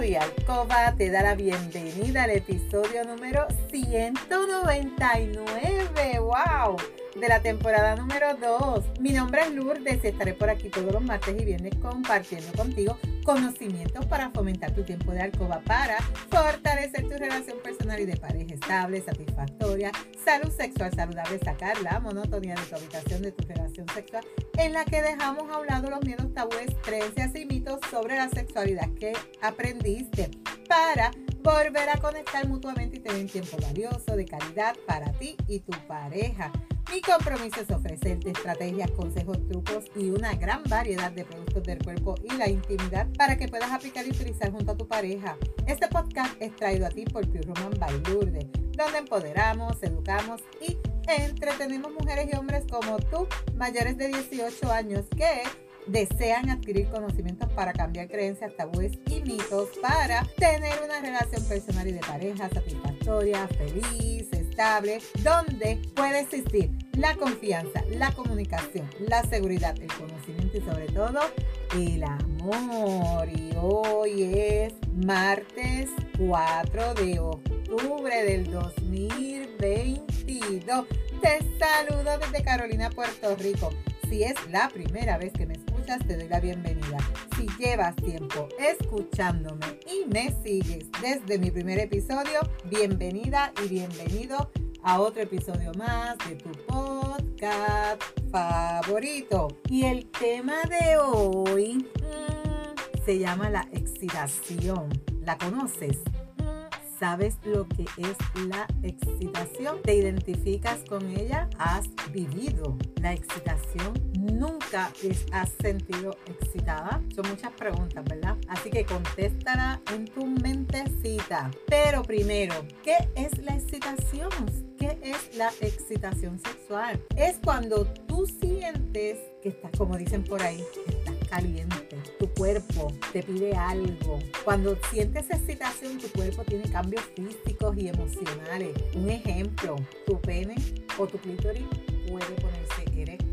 de Alcoba te da la bienvenida al episodio número 199. ¡Wow! De la temporada número 2. Mi nombre es Lourdes y estaré por aquí todos los martes y viernes compartiendo contigo conocimientos para fomentar tu tiempo de alcoba para fortalecer tu relación personal y de pareja estable, satisfactoria, salud sexual saludable, sacar la monotonía de tu habitación de tu relación sexual en la que dejamos a un lado los miedos, tabúes, creencias y mitos sobre la sexualidad que aprendiste para volver a conectar mutuamente y tener tiempo valioso de calidad para ti y tu pareja. Mi compromiso es ofrecerte estrategias, consejos, trucos y una gran variedad de productos del cuerpo y la intimidad para que puedas aplicar y utilizar junto a tu pareja. Este podcast es traído a ti por Pure Roman by Lourdes, donde empoderamos, educamos y entretenemos mujeres y hombres como tú, mayores de 18 años, que desean adquirir conocimientos para cambiar creencias, tabúes y mitos para tener una relación personal y de pareja satisfactoria, feliz, estable, donde puede existir la confianza, la comunicación, la seguridad, el conocimiento y sobre todo el amor. Y hoy es martes 4 de octubre del 2022. Te saludo desde Carolina, Puerto Rico. Si es la primera vez que me escuchas, te doy la bienvenida. Si llevas tiempo escuchándome y me sigues desde mi primer episodio, bienvenida y bienvenido a otro episodio más de tu podcast favorito. Y el tema de hoy mm, se llama la excitación. ¿La conoces? ¿Sabes lo que es la excitación? ¿Te identificas con ella? ¿Has vivido la excitación? ¿Nunca has sentido excitada? Son muchas preguntas, ¿verdad? Así que contéstala en tu mentecita. Pero primero, ¿qué es la excitación? ¿Qué es la excitación sexual? Es cuando tú sientes que estás, como dicen por ahí, estás caliente, tu cuerpo te pide algo. Cuando sientes excitación, tu cuerpo tiene cambios físicos y emocionales. Un ejemplo, tu pene o tu clítoris puede ponerse erecto,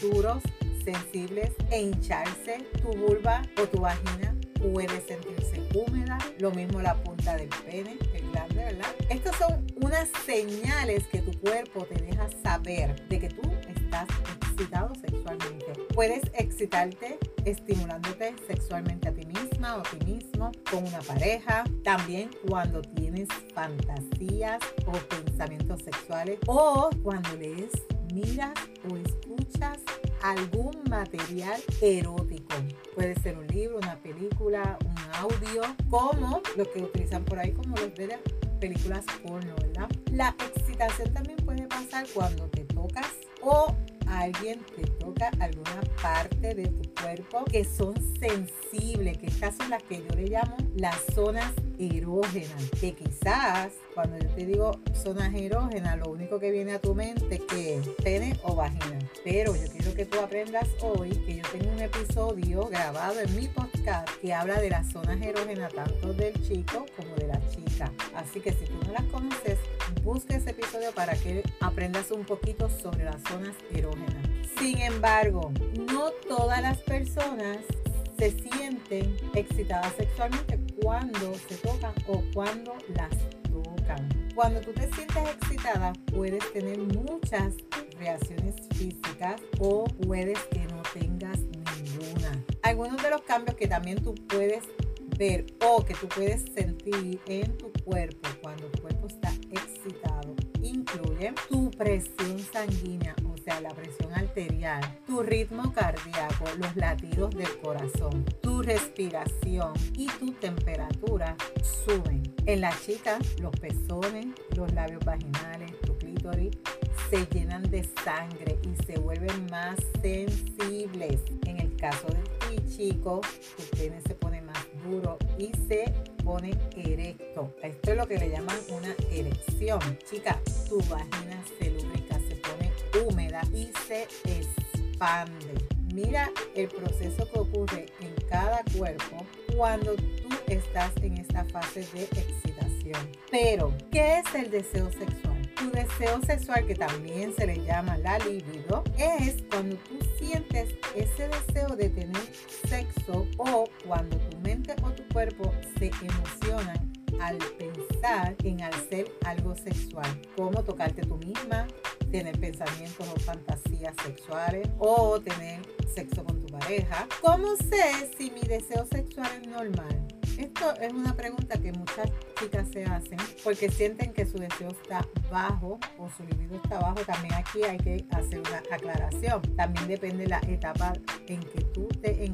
duros, sensibles e hincharse. Tu vulva o tu vagina puede sentirse húmeda, lo mismo la punta del pene, el grande, ¿verdad? Estas son unas señales que tu cuerpo te deja saber de que tú estás excitado sexualmente. Puedes excitarte estimulándote sexualmente a ti misma o a ti mismo con una pareja. También cuando tienes fantasías o pensamientos sexuales o cuando lees, miras o escuchas algún material erótico. Puede ser un libro, una película, un audio, como lo que utilizan por ahí como los de las películas porno, ¿verdad? La excitación también puede pasar cuando te tocas o alguien te toca alguna parte de tu cuerpo que son sensibles, que estas son las que yo le llamo las zonas erógenas, que quizás cuando yo te digo zonas erógenas, lo único que viene a tu mente es que pene o vagina. Pero yo quiero que tú aprendas hoy que yo tengo un episodio grabado en mi podcast que habla de las zonas erógenas tanto del chico como de la chica. Así que si tú no las conoces, busca ese episodio para que aprendas un poquito sobre las zonas erógenas. Sin embargo, no todas las personas se sienten excitadas sexualmente cuando se tocan o cuando las tocan. Cuando tú te sientes excitada, puedes tener muchas reacciones físicas o puedes que no tengas ninguna. Algunos de los cambios que también tú puedes ver o que tú puedes sentir en tu cuerpo cuando tu cuerpo está excitado tu presión sanguínea, o sea, la presión arterial, tu ritmo cardíaco, los latidos del corazón, tu respiración y tu temperatura suben. En la chica, los pezones, los labios vaginales, tu clítoris se llenan de sangre y se vuelven más sensibles. En el caso de ti, chico, tu pene se pone más duro y se pone erecto. Esto es lo que le llaman una erección. Chica, tu vagina se lubrica, se pone húmeda y se expande. Mira el proceso que ocurre en cada cuerpo cuando tú estás en esta fase de excitación. Pero, ¿qué es el deseo sexual? Tu deseo sexual, que también se le llama la libido, es cuando tú sientes ese deseo de tener sexo o cuando sexual, como tocarte tú misma, tener pensamientos o fantasías sexuales o tener sexo con tu pareja. ¿Cómo sé si mi deseo sexual es normal? Esto es una pregunta que muchas chicas se hacen porque sienten que su deseo está bajo o su libido está bajo. También aquí hay que hacer una aclaración. También depende de la etapa en que tú te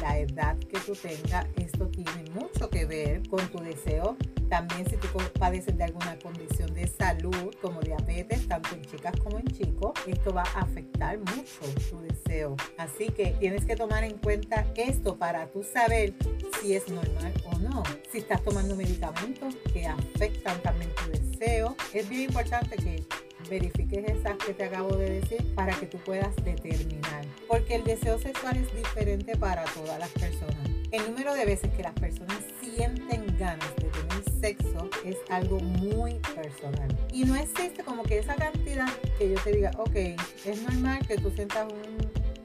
la edad que tú tengas. Esto tiene mucho que ver con tu deseo también si tú padeces de alguna condición de salud como diabetes, tanto en chicas como en chicos, esto va a afectar mucho tu deseo. Así que tienes que tomar en cuenta esto para tú saber si es normal o no. Si estás tomando medicamentos que afectan también tu deseo, es bien importante que verifiques esas que te acabo de decir para que tú puedas determinar. Porque el deseo sexual es diferente para todas las personas. El número de veces que las personas sienten ganas de tener sexo es algo muy personal. Y no existe como que esa cantidad que yo te diga, ok, es normal que tú sientas un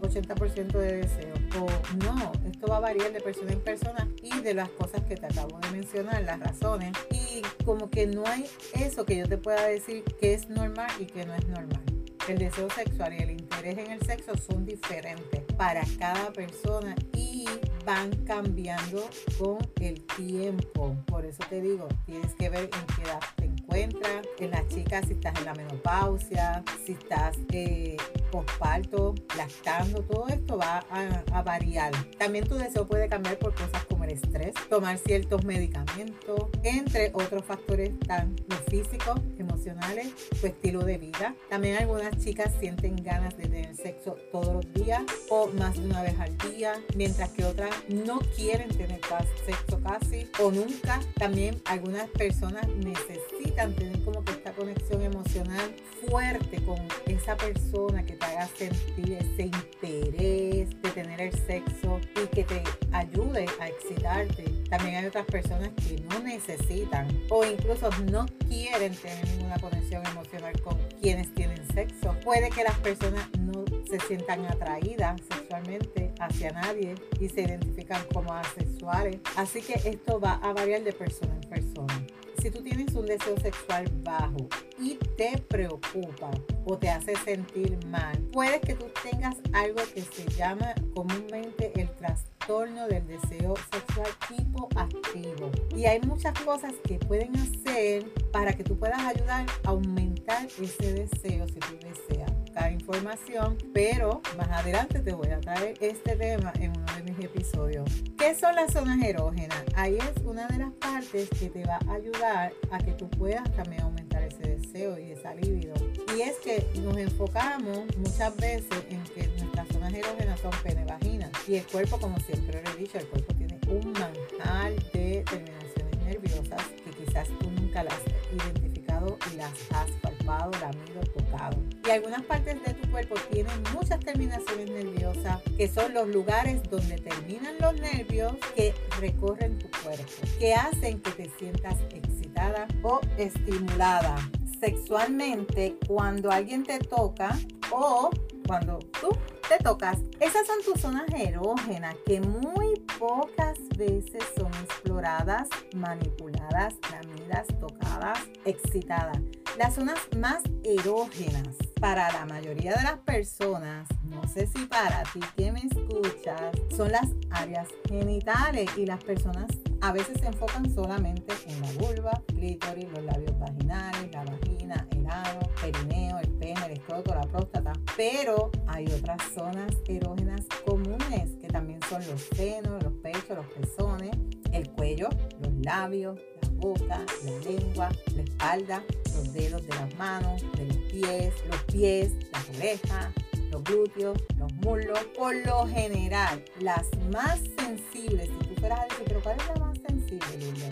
80% de deseo. O no, esto va a variar de persona en persona y de las cosas que te acabo de mencionar, las razones. Y como que no hay eso que yo te pueda decir que es normal y que no es normal. El deseo sexual y el interés en el sexo son diferentes para cada persona y van cambiando con el tiempo. Por eso te digo, tienes que ver en qué edad te encuentras. En las chicas, si estás en la menopausia, si estás eh, posparto, lactando, todo esto va a, variar. También tu deseo puede cambiar por cosas como el estrés, tomar ciertos medicamentos, entre otros factores tan físicos, emocionales, tu estilo de vida. También algunas chicas sienten ganas de tener sexo todos los días o más de una vez al día, mientras que otras no quieren tener sexo casi o nunca. También algunas personas necesitan tener como que esta conexión emocional fuerte con esa persona que te haga sentir ese interés de tener el sexo y que te ayude a excitarte. También hay otras personas que no necesitan o incluso no quieren tener ninguna conexión emocional con quienes tienen sexo. Puede que las personas no se sientan atraídas sexualmente hacia nadie y se identifican como asexuales. Así que esto va a variar de persona en persona. Si tú tienes un deseo sexual bajo y te preocupa o te hace sentir mal, puede que tú tengas algo que se llama comúnmente el trastorno del deseo sexual tipo activo. Y hay muchas cosas que pueden hacer para que tú puedas ayudar a aumentar ese deseo si tú deseas información, pero más adelante te voy a traer este tema en uno de mis episodios. ¿Qué son las zonas erógenas? Ahí es una de las partes que te va a ayudar a que tú puedas también aumentar ese deseo y esa libido. Y es que nos enfocamos muchas veces en que nuestras zonas erógenas son pene, vagina. Y el cuerpo, como siempre lo he dicho, el cuerpo tiene un manjar de terminaciones nerviosas que quizás tú nunca las has identificado y las has lamido, tocado. Y algunas partes de tu cuerpo tienen muchas terminaciones nerviosas, que son los lugares donde terminan los nervios que recorren tu cuerpo, que hacen que te sientas excitada o estimulada sexualmente cuando alguien te toca o cuando tú te tocas. Esas son tus zonas erógenas que muy pocas veces son exploradas, manipuladas, lamidas, tocadas, excitadas. Las zonas más erógenas para la mayoría de las personas, no sé si para ti que me escuchas, son las áreas genitales y las personas a veces se enfocan solamente en la vulva, clítoris, los labios vaginales, la vagina, el ano, perineo, el pene, el escroto, la próstata. Pero hay otras zonas erógenas comunes que también son los senos, los pechos, los pezones, el cuello, los labios, la boca, la lengua, la espalda, los dedos de las manos, de los pies, los pies, las orejas, los glúteos, los muslos. Por lo general, las más sensibles, si tú fueras a decir, pero ¿cuál es la más sensible,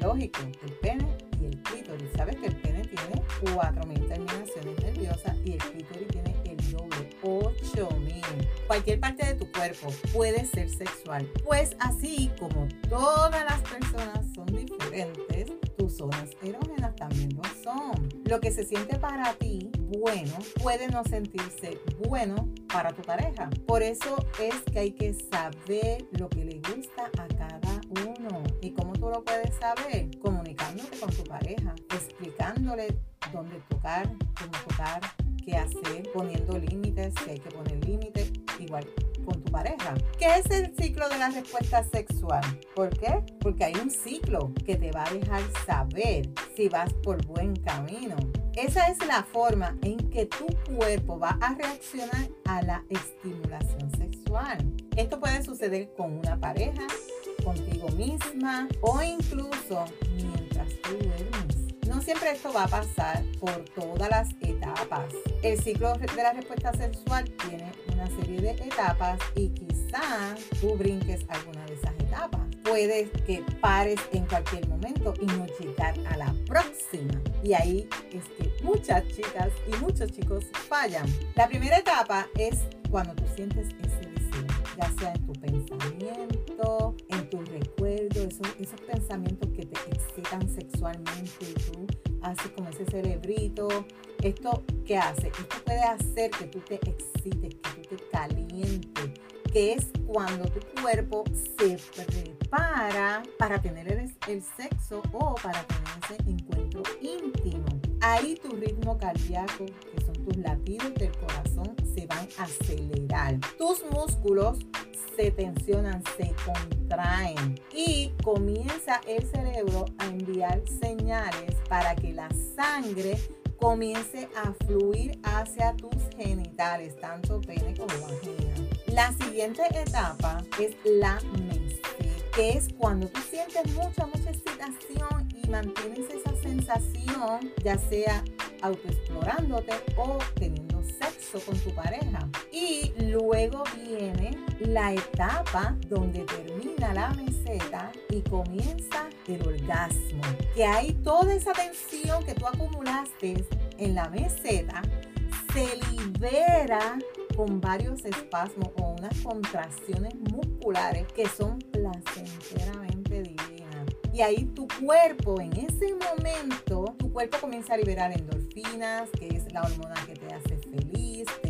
Lógico, el pene y el clítoris. Sabes que el pene tiene 4.000 terminaciones nerviosas y el clítoris tiene el doble, 8.000. Cualquier parte de tu cuerpo puede ser sexual. Pues así como todas las personas son diferentes, tus zonas erógenas también lo son. Lo que se siente para ti bueno, puede no sentirse bueno para tu pareja. Por eso es que hay que saber lo que le gusta a cada uno. ¿Y cómo tú lo puedes saber? Comunicándote con tu pareja, explicándole dónde tocar, cómo tocar, qué hacer, poniendo límites, si hay que poner límites, igual con tu pareja. ¿Qué es el ciclo de la respuesta sexual? ¿Por qué? Porque hay un ciclo que te va a dejar saber si vas por buen camino. Esa es la forma en que tu cuerpo va a reaccionar a la estimulación sexual. Esto puede suceder con una pareja, contigo misma o incluso mientras tú duermes. No siempre esto va a pasar por todas las etapas. El ciclo de la respuesta sexual tiene una serie de etapas y quizá tú brinques alguna de esas etapas. Puede que pares en cualquier momento y no llegar a la próxima. Y ahí es que muchas chicas y muchos chicos fallan. La primera etapa es cuando tú sientes ese deseo, ya sea en tu pensamiento, en tu recuerdo, esos, esos pensamientos que te excitan sexualmente y tú haces como ese cerebrito. ¿Esto qué hace? Esto puede hacer que tú te excites, tú te calientes, que es cuando tu cuerpo se prepara para tener el, el sexo o para tener ese encuentro íntimo. Ahí tu ritmo cardíaco, que son tus latidos del corazón, se van a acelerar. Tus músculos se tensionan, se contraen y comienza el cerebro a enviar señales para que la sangre comience a fluir hacia tus genitales, tanto pene como vagina. La siguiente etapa es la meseta, que es cuando tú sientes mucha, mucha excitación y mantienes esa sensación, ya sea autoexplorándote o teniendo sexo con tu pareja. Y luego viene la etapa donde termina la meseta y comienza el orgasmo. Que hay toda esa tensión que tú acumulaste en la meseta se libera con varios espasmos o unas contracciones musculares que son placenteramente divinas. Y ahí tu cuerpo, en ese momento, tu cuerpo comienza a liberar endorfinas, que es la hormona que te hace feliz, te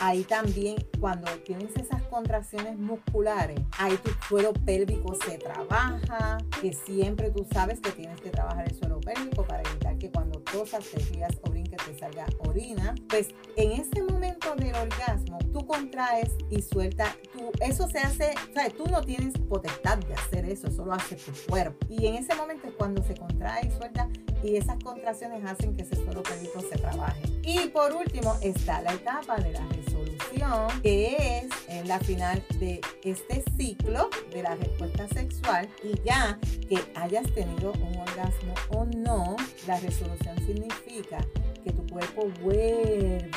Ahí también, cuando tienes esas contracciones musculares, ahí tu suelo pélvico se trabaja, que siempre tú sabes que tienes que trabajar el suelo pélvico para evitar que cuando tosas, te rías o brinques te salga orina. Pues en ese momento del orgasmo, tú contraes y sueltas. Tú, eso se hace, o sea, tú no tienes potestad de hacer eso, eso lo hace tu cuerpo. Y en ese momento es cuando se contrae y suelta y esas contracciones hacen que ese suelo pélvico se trabaje. Y por último está la etapa de la resolución, que es en la final de este ciclo de la respuesta sexual y ya que hayas tenido un orgasmo o no, la resolución significa que tu cuerpo vuelve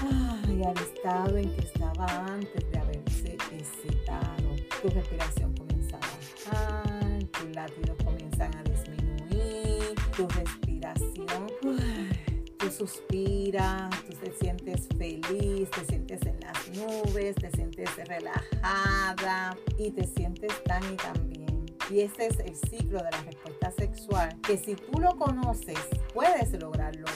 ay, al estado en que estaba antes de haberse excitado. Tu respiración comienza a bajar, a disminuir, tu respiración, tú suspiras, tú te sientes feliz, te sientes en las nubes, te sientes relajada y te sientes tan y tan bien. Y ese es el ciclo de la respuesta sexual, que si tú lo conoces, puedes lograrlo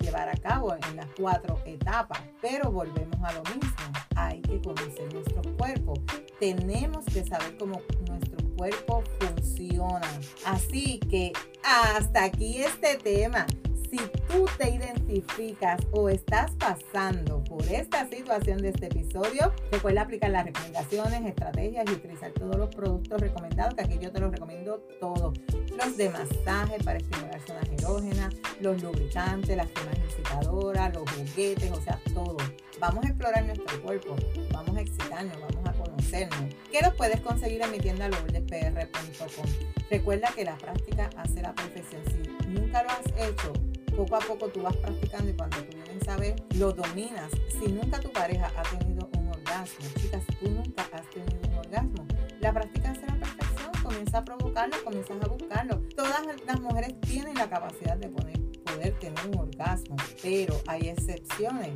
llevar a cabo en las cuatro etapas. Pero volvemos a lo mismo, hay que conocer nuestro cuerpo. Tenemos que saber cómo nuestro cuerpo funciona. Así que hasta aquí este tema si tú te identificas o estás pasando por esta situación de este episodio, recuerda aplicar las recomendaciones, estrategias y utilizar todos los productos recomendados, que aquí yo te los recomiendo todos. Los de masaje para estimular zonas erógenas, los lubricantes, las cremas incitadoras, los juguetes, o sea, todo. Vamos a explorar nuestro cuerpo, vamos a excitarnos, vamos a ¿Qué los puedes conseguir en mi tienda lourdespr.com? Recuerda que la práctica hace la perfección. Si nunca lo has hecho, poco a poco tú vas practicando y cuando tú vienes a ver, lo dominas. Si nunca tu pareja ha tenido un orgasmo, chicas, tú nunca has tenido un orgasmo, la práctica hace la perfección, comienza a provocarlo, comienzas a buscarlo. Todas las mujeres tienen la capacidad de poder tener un orgasmo, pero hay excepciones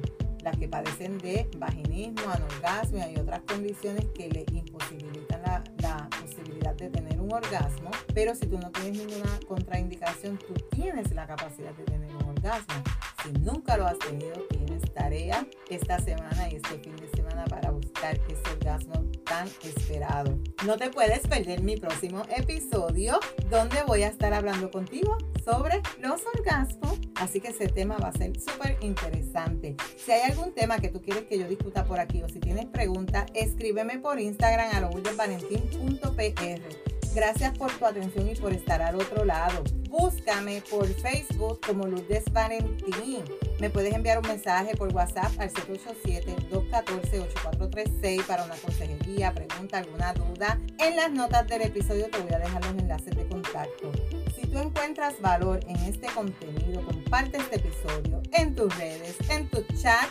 las que padecen de vaginismo, anorgasmo y otras condiciones que le imposibilitan la, posibilidad de tener un orgasmo. Pero si tú no tienes ninguna contraindicación, tú tienes la capacidad de tener un orgasmo. Si nunca lo has tenido, tienes tarea esta semana y este fin de semana para buscar ese orgasmo tan esperado. No te puedes perder mi próximo episodio donde voy a estar hablando contigo sobre los orgasmos. Así que ese tema va a ser súper interesante. Si hay algún tema que tú quieres que yo discuta por aquí o si tienes preguntas, escríbeme por Instagram a lourdelvalentín.pr. Gracias por tu atención y por estar al otro lado. Búscame por Facebook como Lourdes Valentín. Me puedes enviar un mensaje por WhatsApp al 787-214-8436 para una consejería, pregunta, alguna duda. En las notas del episodio te voy a dejar los enlaces de contacto. Si tú encuentras valor en este contenido, comparte este episodio en tus redes, en tu chat